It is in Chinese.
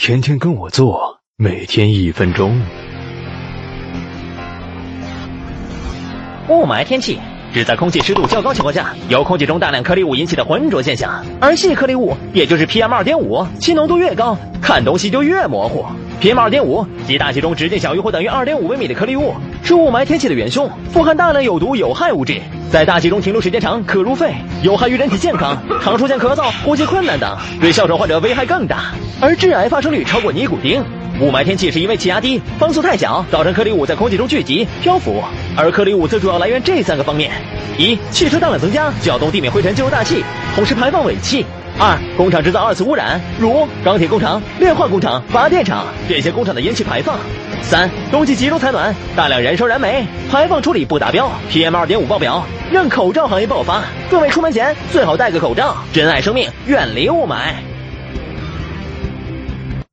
天天跟我做，每天一分钟。雾霾天气指在空气湿度较高情况下，由空气中大量颗粒物引起的浑浊现象。而细颗粒物，也就是 PM 二点五，其浓度越高，看东西就越模糊。PM 二点五即大气中直径小于或等于二点五微米的颗粒物，是雾霾天气的元凶，富含大量有毒有害物质，在大气中停留时间长，可入肺，有害于人体健康，常出现咳嗽、呼吸困难等，对哮喘患者危害更大，而致癌发生率超过尼古丁。雾霾天气是因为气压低、风速太小，造成颗粒物在空气中聚集、漂浮，而颗粒物则主要来源这三个方面：一、汽车大量增加，搅动地面灰尘进入大气，同时排放尾气；二、工厂制造二次污染，如钢铁工厂、炼化工厂、发电厂这些工厂的烟气排放；三、冬季集中采暖，大量燃烧燃煤，排放处理不达标，PM 二点五爆表，让口罩行业爆发。各位出门前最好戴个口罩，珍爱生命，远离雾霾。